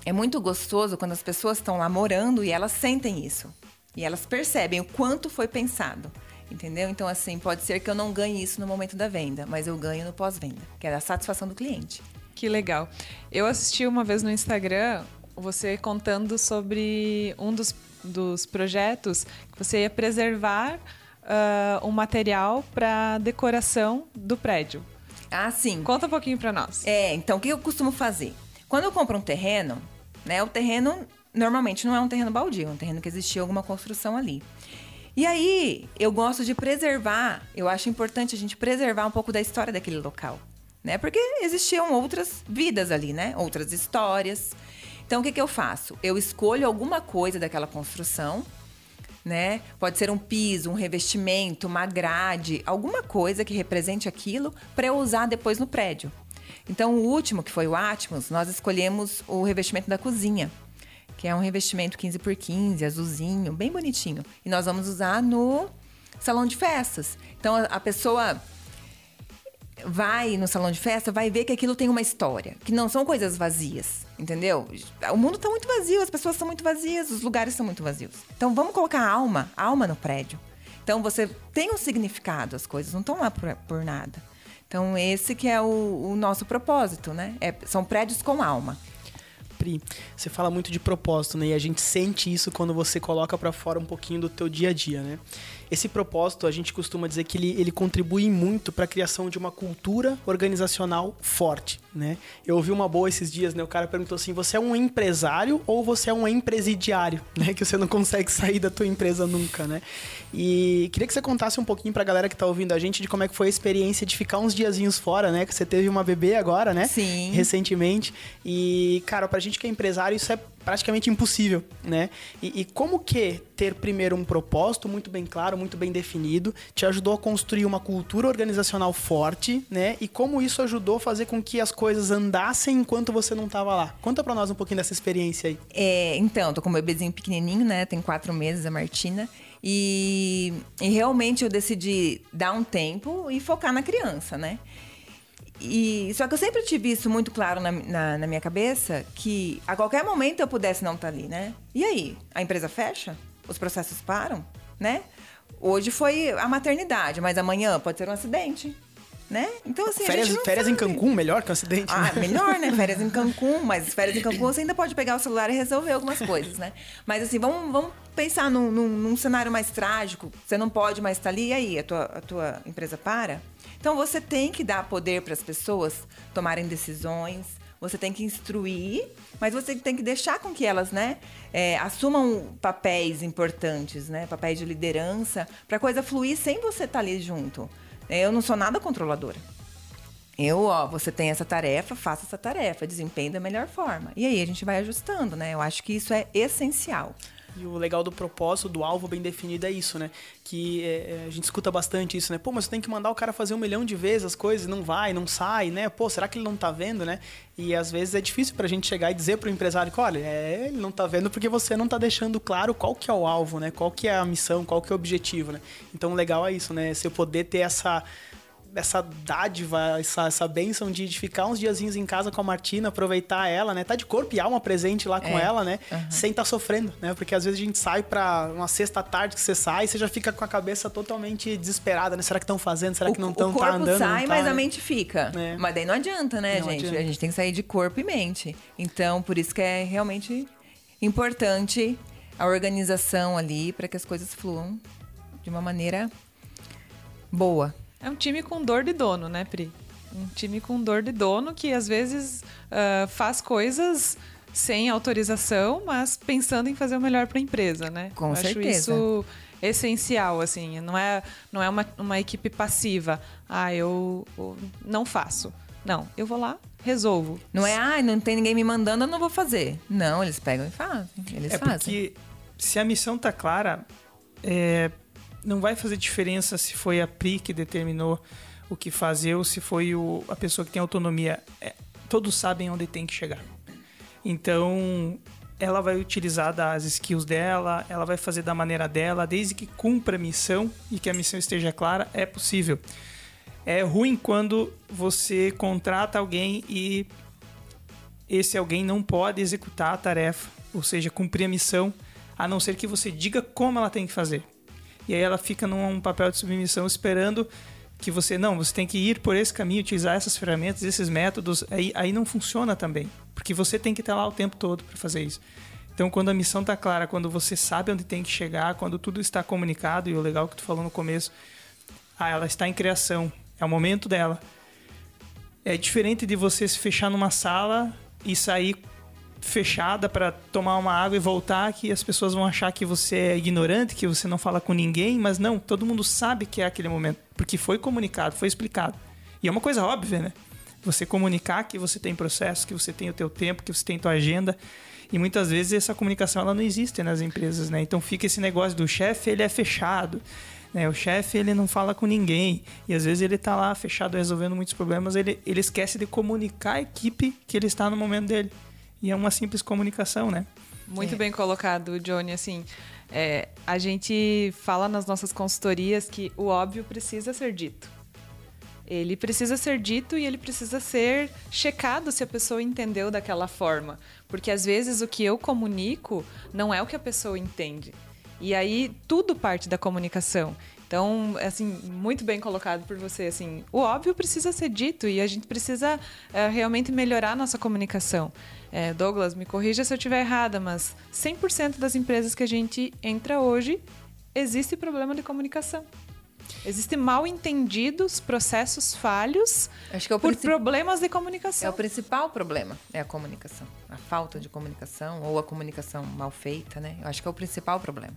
é muito gostoso quando as pessoas estão lá morando e elas sentem isso. E elas percebem o quanto foi pensado. Entendeu? Então, assim, pode ser que eu não ganhe isso no momento da venda, mas eu ganho no pós-venda, que é a satisfação do cliente. Que legal. Eu assisti uma vez no Instagram você contando sobre um dos, dos projetos que você ia preservar ah, um material para decoração do prédio. Ah, sim. Conta um pouquinho para nós. É, então o que eu costumo fazer? Quando eu compro um terreno, né? O terreno normalmente não é um terreno baldio, é um terreno que existia alguma construção ali. E aí, eu gosto de preservar, eu acho importante a gente preservar um pouco da história daquele local, né? Porque existiam outras vidas ali, né? Outras histórias. Então, o que, que eu faço? Eu escolho alguma coisa daquela construção, né? Pode ser um piso, um revestimento, uma grade, alguma coisa que represente aquilo para eu usar depois no prédio. Então, o último, que foi o Atmos, nós escolhemos o revestimento da cozinha, que é um revestimento 15 por 15, azulzinho, bem bonitinho. E nós vamos usar no salão de festas. Então, a, pessoa vai no salão de festa, vai ver que aquilo tem uma história, que não são coisas vazias, entendeu? O mundo está muito vazio, as pessoas são muito vazias, os lugares são muito vazios. Então vamos colocar alma, alma no prédio. Então você tem um significado, as coisas não estão lá por, por, nada. Então esse que é o, o nosso propósito, né? É, são prédios com alma. Pri, você fala muito de propósito, né? E a gente sente isso quando você coloca para fora um pouquinho do teu dia a dia, né? Esse propósito, a gente costuma dizer que ele, ele contribui muito para a criação de uma cultura organizacional forte, né? Eu ouvi uma boa esses dias, né? O cara perguntou assim: "Você é um empresário ou você é um empresidiário?", [laughs] né? Que você não consegue sair da tua empresa nunca, né? E queria que você contasse um pouquinho para a galera que está ouvindo a gente de como é que foi a experiência de ficar uns diazinhos fora, né? Que você teve uma bebê agora, né? Sim. Recentemente. E, cara, pra gente que é empresário, isso é praticamente impossível, né? E, e, como que ter primeiro um propósito muito bem claro, muito bem definido, te ajudou a construir uma cultura organizacional forte, né? E como isso ajudou a fazer com que as coisas andassem enquanto você não estava lá? Conta para nós um pouquinho dessa experiência aí. É, então, tô com um bebezinho pequenininho, né? Tem quatro meses, a Martina. E, e realmente eu decidi dar um tempo e focar na criança, né? E, só que eu sempre tive isso muito claro na, na, na, minha cabeça, que a qualquer momento eu pudesse não estar tá ali, né? E aí? A empresa fecha? Os processos param? Né? Hoje foi a maternidade, mas amanhã pode ser um acidente. Né? Então, assim, férias, férias em Cancún, melhor que um acidente. Ah, né? melhor, né? [laughs] Férias em Cancún, mas férias em Cancún você ainda pode pegar o celular e resolver algumas coisas, né? Mas assim, vamos, vamos pensar num, num, num cenário mais trágico. Você não pode mais estar tá ali, e aí? A tua, a tua empresa para? Então você tem que dar poder para as pessoas tomarem decisões, você tem que instruir, mas você tem que deixar com que elas, né, é, assumam papéis importantes, né, papéis de liderança, para a coisa fluir sem você estar tá ali junto. Eu não sou nada controladora. Eu, ó, você tem essa tarefa, faça essa tarefa, desempenhe da melhor forma. E aí a gente vai ajustando, né? Eu acho que isso é essencial. E o legal do propósito, do alvo bem definido é isso, né? Que é, é, a gente escuta bastante isso, né? Pô, mas você tem que mandar o cara fazer um milhão de vezes as coisas, não vai, não sai, né? Pô, será que ele não tá vendo, né? E às vezes é difícil pra gente chegar e dizer pro empresário que, olha, é, ele não tá vendo porque você não tá deixando claro qual que é o alvo, né? Qual que é a missão, qual que é o objetivo, né? Então, o legal é isso, né? Eu poder ter essa essa dádiva, essa, essa bênção de, de, ficar uns diazinhos em casa com a Martina, aproveitar ela, né? Tá de corpo e alma presente lá com é. ela, né? Uhum. Sem estar tá sofrendo, né? Porque às vezes a gente sai pra uma sexta tarde que você sai e você já fica com a cabeça totalmente desesperada, né? Será que estão fazendo? Será que não estão tá andando? O corpo sai, tá, mas né? a mente fica. É. Mas daí não adianta, né, não gente? Adianta. A gente tem que sair de corpo e mente. Então, por isso que é realmente importante a organização ali para que as coisas fluam de uma maneira boa. É um time com dor de dono, né, Pri? Um time com dor de dono que às vezes uh, faz coisas sem autorização, mas pensando em fazer o melhor para a empresa, né? Com Eu certeza. Acho isso essencial, assim. Não é, não é uma, uma equipe passiva. Ah, eu, eu não faço. Não, eu vou lá, resolvo. Não é, ah, não tem ninguém me mandando, eu não vou fazer. Não, eles pegam e fazem. Eles é fazem. Porque se a missão tá clara, é, não vai fazer diferença se foi a PRI que determinou o que fazer ou se foi o, a pessoa que tem autonomia. É, todos sabem onde tem que chegar. Então, ela vai utilizar das skills dela, ela vai fazer da maneira dela, desde que cumpra a missão e que a missão esteja clara, é possível. É ruim quando você contrata alguém e esse alguém não pode executar a tarefa, ou seja, cumprir a missão, a não ser que você diga como ela tem que fazer. E aí ela fica num papel de submissão esperando que você, não, você tem que ir por esse caminho, utilizar essas ferramentas, esses métodos, aí, aí não funciona também. Porque você tem que estar lá o tempo todo para fazer isso. Então, quando a missão está clara, quando você sabe onde tem que chegar, quando tudo está comunicado, e o legal que tu falou no começo, ah, ela está em criação, é o momento dela. É diferente de você se fechar numa sala e sair fechada para tomar uma água e voltar que as pessoas vão achar que você é ignorante, que você não fala com ninguém, mas não, todo mundo sabe que é aquele momento, porque foi comunicado, foi explicado. E é uma coisa óbvia, né? Você comunicar que você tem processo, que você tem o teu tempo, que você tem tua agenda. E muitas vezes essa comunicação ela não existe nas empresas, né? Então fica esse negócio do chefe, ele é fechado. Né? O chefe ele não fala com ninguém e às vezes ele está lá fechado resolvendo muitos problemas, ele, ele esquece de comunicar a equipe que ele está no momento dele. E é uma simples comunicação, né? Muito é. bem colocado, Johnny. Assim, é, a gente fala nas nossas consultorias que o óbvio precisa ser dito. Ele precisa ser dito e ele precisa ser checado se a pessoa entendeu daquela forma. Porque às vezes o que eu comunico não é o que a pessoa entende. E aí tudo parte da comunicação. Então, assim, muito bem colocado por você. Assim, o óbvio precisa ser dito e a gente precisa é, realmente melhorar nossa comunicação. É, Douglas, me corrija se eu estiver errada, mas 100% das empresas que a gente entra hoje existe problema de comunicação. Existem mal entendidos, processos falhos Acho que é o por princip- problemas de É comunicação. o principal problema, é a comunicação. A falta de comunicação ou a comunicação mal feita, né? Eu acho que é o principal problema.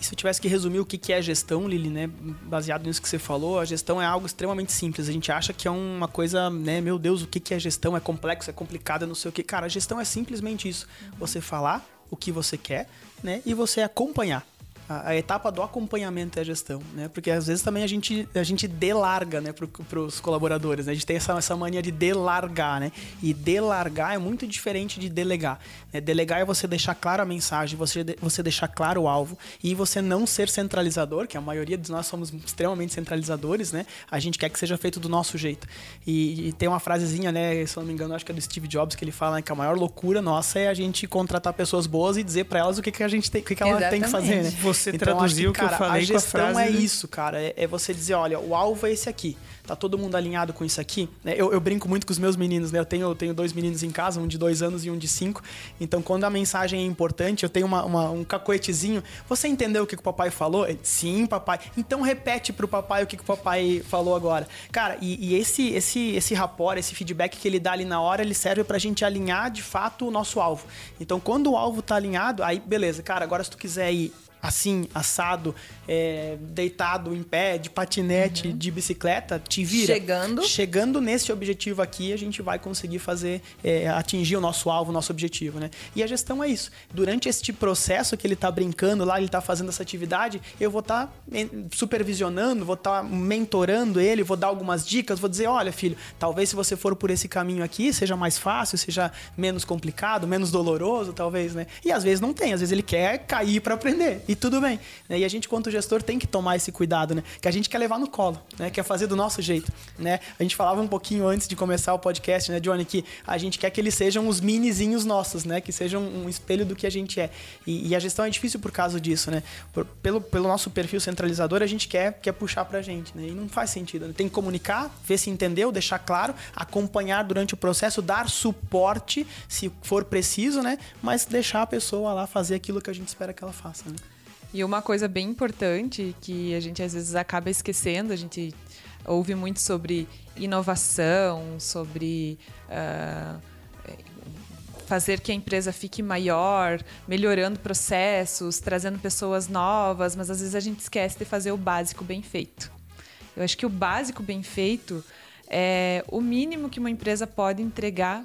E se eu tivesse que resumir o que que é gestão, Lili, né? Baseado nisso que você falou, a gestão é algo extremamente simples. A gente acha que é uma coisa, né? Meu Deus, o que que é gestão? É complexo, é complicado, não sei o que. Cara, a gestão é simplesmente isso. Você falar o que você quer, né? E você acompanhar. A, a etapa do acompanhamento é a gestão, né? Porque às vezes também a gente, a gente delarga, né, para os colaboradores, né? A gente tem essa, essa mania de delargar, né? E delargar é muito diferente de delegar. né? Delegar é você deixar clara a mensagem, você, de- você deixar claro o alvo e você não ser centralizador, que a maioria de nós somos extremamente centralizadores, né? A gente quer que seja feito do nosso jeito. E, e tem uma frasezinha, né? Se eu não me engano, acho que é do Steve Jobs, que ele fala né, que a maior loucura nossa é a gente contratar pessoas boas e dizer para elas o que, que a gente tem, o que, que ela tem que fazer, né? Você Então, traduziu o que eu cara, falei a com a gestão frase é isso, cara. É, é você dizer, olha, o alvo é esse aqui. Tá todo mundo alinhado com isso aqui? né? Eu, eu brinco muito com os meus meninos, né? Eu tenho, eu tenho dois meninos em casa, um de dois anos e um de cinco. Então, quando a mensagem é importante, eu tenho uma, uma- um cacoetezinho. Você entendeu o que, que o papai falou? Ele, Sim, papai. Então repete pro papai o que, que o papai falou agora. Cara, e, e esse, esse, esse rapport, esse feedback que ele dá ali na hora, ele serve pra gente alinhar de fato o nosso alvo. Então, quando o alvo tá alinhado, aí beleza, cara, agora se tu quiser ir assim, assado, é, deitado em pé, de patinete, de bicicleta, te vira. Chegando. Chegando nesse objetivo aqui, a gente vai conseguir fazer, é, atingir o nosso alvo, o nosso objetivo, né? E a gestão é isso. Durante este processo que ele tá brincando lá, ele tá fazendo essa atividade, eu vou estar supervisionando, vou estar mentorando ele, vou dar algumas dicas, vou dizer, olha, filho, talvez se você for por esse caminho aqui, seja mais fácil, seja menos complicado, menos doloroso, talvez, né? E às vezes não tem, às vezes ele quer cair para aprender. E tudo bem. né? E a gente, quanto gestor, tem que tomar esse cuidado, né? Que a gente quer levar no colo, né? Quer fazer do nosso jeito, né? A gente falava um pouquinho antes de começar o podcast, né, Johnny, que a gente quer que eles sejam os minizinhos nossos, né? Que sejam um espelho do que a gente é. E, e a gestão é difícil por causa disso, né? Por- pelo, pelo nosso perfil centralizador, a gente quer, quer puxar pra gente, né? E não faz sentido. né? Tem que comunicar, ver se entendeu, deixar claro, acompanhar durante o processo, dar suporte, se for preciso, né? Mas deixar a pessoa lá fazer aquilo que a gente espera que ela faça, né? E uma coisa bem importante que a gente às vezes acaba esquecendo, a gente ouve muito sobre inovação, sobre ah, fazer que a empresa fique maior, melhorando processos, trazendo pessoas novas, mas às vezes a gente esquece de fazer o básico bem feito. Eu acho que o básico bem feito é o mínimo que uma empresa pode entregar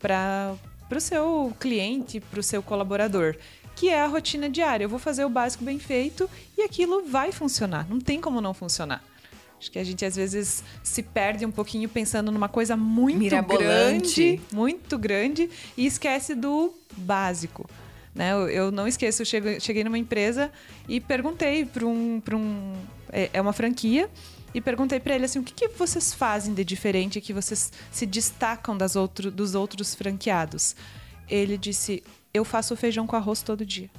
para o seu cliente, para o seu colaborador, que é a rotina diária. Eu vou fazer o básico bem feito e aquilo vai funcionar. Não tem como não funcionar. Acho que a gente às vezes se perde um pouquinho pensando numa coisa muito grande, muito grande e esquece do básico. Né? Eu, eu não esqueço, eu chego- cheguei numa empresa e perguntei para um, pra um. É é uma franquia. E perguntei para ele assim: o que, que vocês fazem de diferente que vocês se destacam das outro, dos outros franqueados? Ele disse: eu faço feijão com arroz todo dia.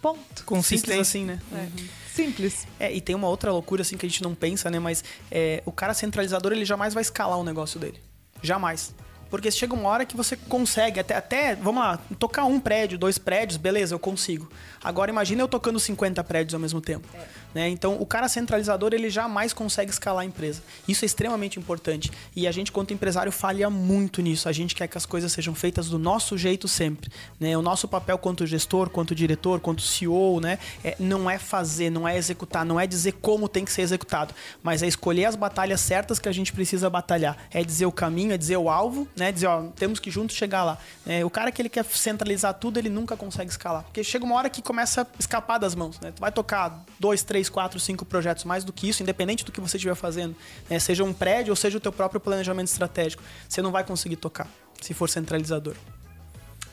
Ponto. Simples Consistência. assim, né? É. Simples. É, e tem uma outra loucura assim que a gente não pensa, né? Mas é, o cara centralizador ele jamais vai escalar o negócio dele. Jamais. Porque chega uma hora que você consegue, até, até, vamos lá, tocar um prédio, dois prédios, beleza, eu consigo. Agora imagina eu tocando 50 prédios ao mesmo tempo. Né? Então o cara centralizador ele jamais consegue escalar a empresa. Isso é extremamente importante. E a gente, quanto empresário, falha muito nisso. A gente quer que as coisas sejam feitas do nosso jeito sempre. Né? O nosso papel quanto gestor, quanto diretor, quanto CEO, né? É, não é fazer, não é executar, não é dizer como tem que ser executado, mas é escolher as batalhas certas que a gente precisa batalhar. É dizer o caminho, é dizer o alvo, né? Dizer, ó, temos que juntos chegar lá. É, o cara que ele quer centralizar tudo, ele nunca consegue escalar. Porque chega uma hora que começa a escapar das mãos, né? Tu vai tocar dois, três, quatro, cinco projetos mais do que isso, independente do que você estiver fazendo. né? Seja um prédio ou seja o teu próprio planejamento estratégico. Você não vai conseguir tocar se for centralizador.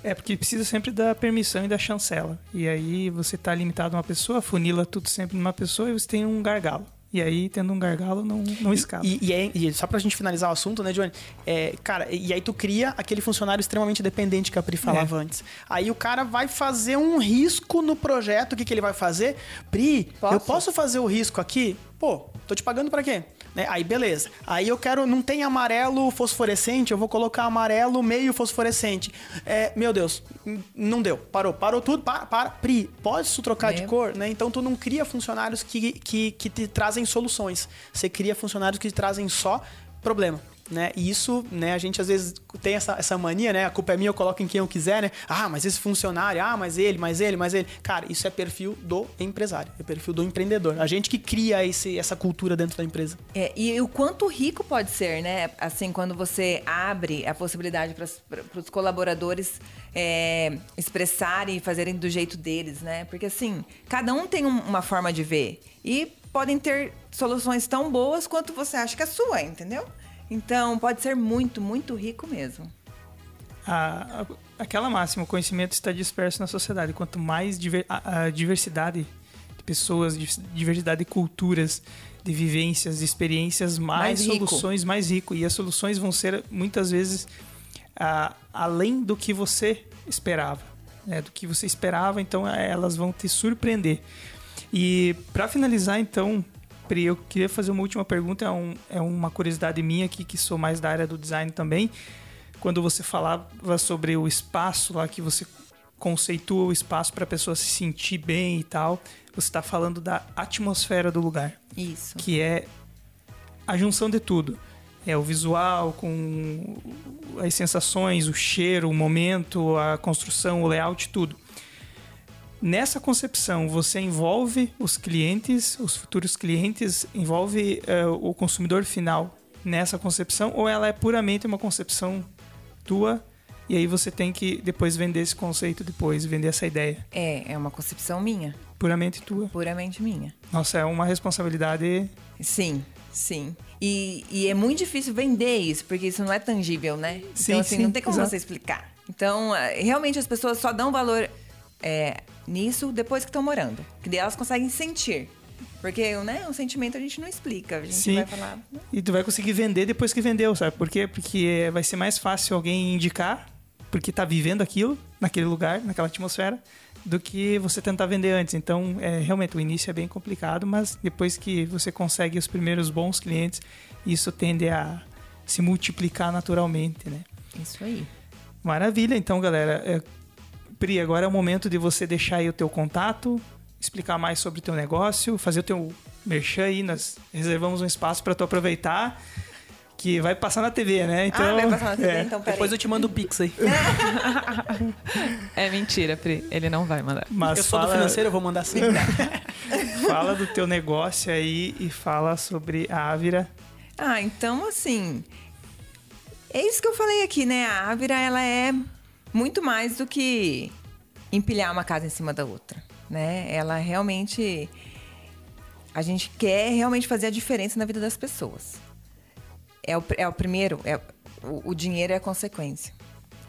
É, porque precisa sempre da permissão e da chancela. E aí você tá limitado a uma pessoa, funila tudo sempre numa pessoa e você tem um gargalo. E aí, tendo um gargalo, não, não escapa. E, e, é- e só pra gente finalizar o assunto, né, Johnny? É, cara, e aí tu cria aquele funcionário extremamente dependente que a Pri falava antes. Aí o cara vai fazer um risco no projeto, o que, que ele vai fazer? Pri, Posso? eu posso fazer o risco aqui? Pô, tô te pagando pra quê? Né? Aí beleza. Aí eu quero, não tem amarelo fosforescente, eu vou colocar amarelo meio fosforescente. É, meu Deus, não deu. Parou, parou tudo, para, para. Pri, pode tu trocar de Meu. cor? né? Então tu não cria funcionários que, que, que te trazem soluções. Você cria funcionários que te trazem só problema. Né? E isso, né, a gente às vezes tem essa, essa mania, né? A culpa é minha, eu coloco em quem eu quiser, né? Ah, mas esse funcionário, ah, mas ele, mas ele, mas ele. Cara, isso é perfil do empresário, é perfil do empreendedor. A gente que cria esse, essa cultura dentro da empresa. É, e o quanto rico pode ser, né? Assim, quando você abre a possibilidade para os colaboradores é, expressarem e fazerem do jeito deles, né? Porque assim, cada um tem um- uma forma de ver. E podem ter soluções tão boas quanto você acha que é sua, entendeu? Então, pode ser muito, muito rico mesmo. a- a- aquela máxima, o conhecimento está disperso na sociedade. Quanto mais diver- a, diversidade de pessoas, di- diversidade de culturas, de vivências, de experiências, mais, Mais soluções, mais rico. E as soluções vão ser muitas vezes além do que você esperava, né? Do que você esperava, então elas vão te surpreender. E para finalizar, então, Pri, eu queria fazer uma última pergunta, é, um- é uma curiosidade minha aqui, que sou mais da área do design também. Quando você falava sobre o espaço lá, que você conceitua o espaço para a pessoa se sentir bem e tal, você está falando da atmosfera do lugar Isso. que é a junção de tudo. É o visual com as sensações, o cheiro, o momento, a construção, o layout, tudo. Nessa concepção, você envolve os clientes, os futuros clientes, envolve eh, o consumidor final nessa concepção, ou ela é puramente uma concepção tua e aí você tem que depois vender esse conceito depois, vender essa ideia, É, é uma concepção minha, puramente tua. puramente minha. Nossa, é uma responsabilidade Sim, sim. E, e é muito difícil vender isso, porque isso não é tangível, né? Sim, então, assim, sim, não tem como exato. você explicar. Então, eh, realmente as pessoas só dão valor é, nisso depois que estão morando. Que daí elas conseguem sentir. Porque né, o sentimento a gente não explica. A gente Sim. vai falar. né? E tu vai conseguir vender depois que vendeu, sabe? Por quê? Porque vai ser mais fácil alguém indicar, porque tá vivendo aquilo, naquele lugar, naquela atmosfera, do que você tentar vender antes. Então, é, realmente, o início é bem complicado, mas depois que você consegue os primeiros bons clientes, isso tende a se multiplicar naturalmente, né? Isso aí. Maravilha, então, galera. É, Pri, agora é o momento de você deixar aí o teu contato, explicar mais sobre o teu negócio, fazer o teu merchan aí. Nós reservamos um espaço para tu aproveitar, que vai passar na TV, né? Então, ah, vai passar na TV, é. então peraí. Depois eu te mando o Pix aí. É mentira, Pri. Ele não vai mandar. Mas eu sou fala, do financeiro, eu vou mandar sim. [laughs] fala do teu negócio aí e fala sobre a Avira. Ah, então assim. É isso que eu falei aqui, né? A Ávila, ela é muito mais do que empilhar uma casa em cima da outra, né? Ela realmente. A gente quer realmente fazer a diferença na vida das pessoas. É o, é o primeiro. É, o, o dinheiro é a consequência.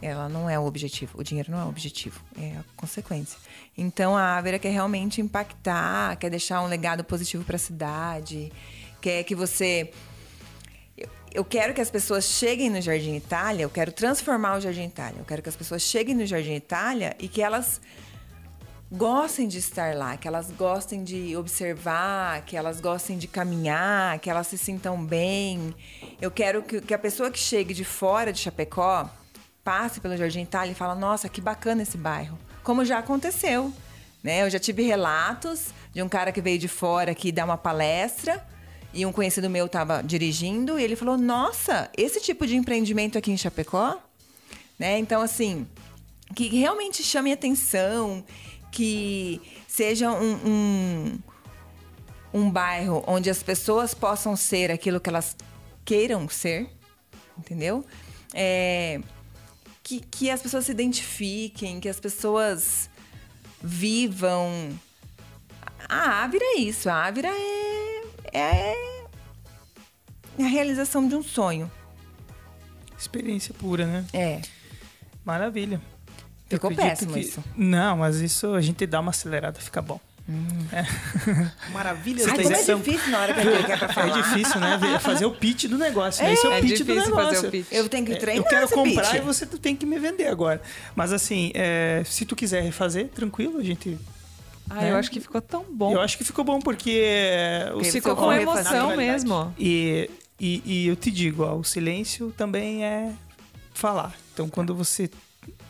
Ela não é o objetivo. O dinheiro não é o objetivo, é a consequência. Então a Ávila quer realmente impactar, quer deixar um legado positivo para a cidade, quer que você eu- quero que as pessoas cheguem no Jardim Itália, eu quero transformar o Jardim Itália. Eu quero que as pessoas cheguem no Jardim Itália e que elas gostem de estar lá, que elas gostem de observar, que elas gostem de caminhar, que elas se sintam bem. Eu quero que, que a pessoa que chegue de fora de Chapecó passe pelo Jardim Itália e fala: "Nossa, que bacana esse bairro". Como já aconteceu, né? Eu já tive relatos de um cara que veio de fora aqui dar uma palestra e um conhecido meu estava dirigindo e ele falou: "Nossa, esse tipo de empreendimento aqui em Chapecó?" Né? Então, assim, que realmente chame atenção, que seja um, um, um bairro onde as pessoas possam ser aquilo que elas queiram ser, entendeu? É, que, que as pessoas se identifiquem, que as pessoas vivam. A Ávila é isso, a Ávila é, é a realização de um sonho. Experiência pura, né? É. Maravilha. Ficou péssimo que- isso. Não, mas isso a gente dá uma acelerada, fica bom. Maravilhas Ai, da como é difícil na hora que ele quer pra É falar. difícil, né? Ver- Fazer o pitch do negócio. né? Esse é o É pitch do difícil negócio. fazer o pitch. Eu tenho que É, treinar Eu quero esse comprar pitch. e você tem que me vender agora. Mas assim, é, se tu quiser refazer, tranquilo, a gente. Ah, né? eu acho que ficou tão bom. Eu acho que ficou bom porque é, o Ó, com emoção mesmo. E, e, e eu te digo, ó, o silêncio também é falar. Então, quando você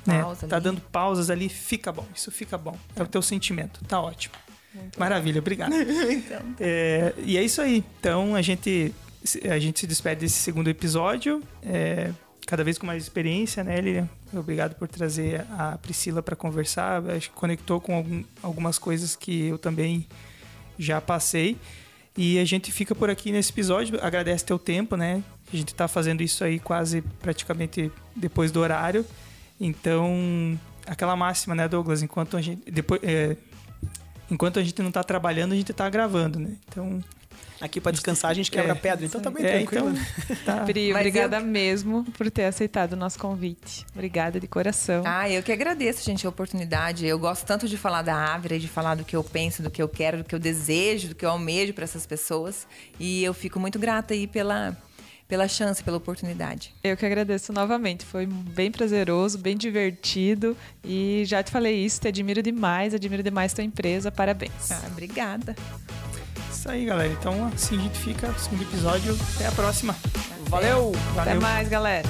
né, tá ali. dando pausas ali, fica bom. Isso fica bom. É o teu sentimento. Tá ótimo. Maravilha, obrigado. [laughs] Então, É, e é isso aí. Então, a gente, a gente se despede desse segundo episódio. É, cada vez com mais experiência, né, Lilian? Obrigado por trazer a Priscila para conversar. Acho que conectou com algum- algumas coisas que eu também já passei. E a gente fica por aqui nesse episódio. Agradece teu tempo, né? A gente tá fazendo isso aí quase praticamente depois do horário. Então, aquela máxima, né, Douglas? Enquanto a gente. Depois, é, enquanto a gente não tá trabalhando, a gente tá gravando, né? Então. Aqui pra descansar a gente quebra É, pedra, então tá bem é, tranquilo. então, [laughs] tá. Pri, Mas obrigada eu- mesmo por ter aceitado o nosso convite. Obrigada de coração. Ah, eu que agradeço, gente, a oportunidade. Eu gosto tanto de falar da Ávila, de falar do que eu penso, do que eu quero, do que eu desejo, do que eu almejo para essas pessoas. E eu fico muito grata aí pela, pela chance, pela oportunidade. Eu que agradeço novamente. Foi bem prazeroso, bem divertido. E já te falei isso, te admiro demais, admiro demais tua empresa. Parabéns. Ah, obrigada. Isso aí, galera. Então, assim a gente fica. Segundo episódio. Até a próxima. Valeu! Até Valeu. mais, galera.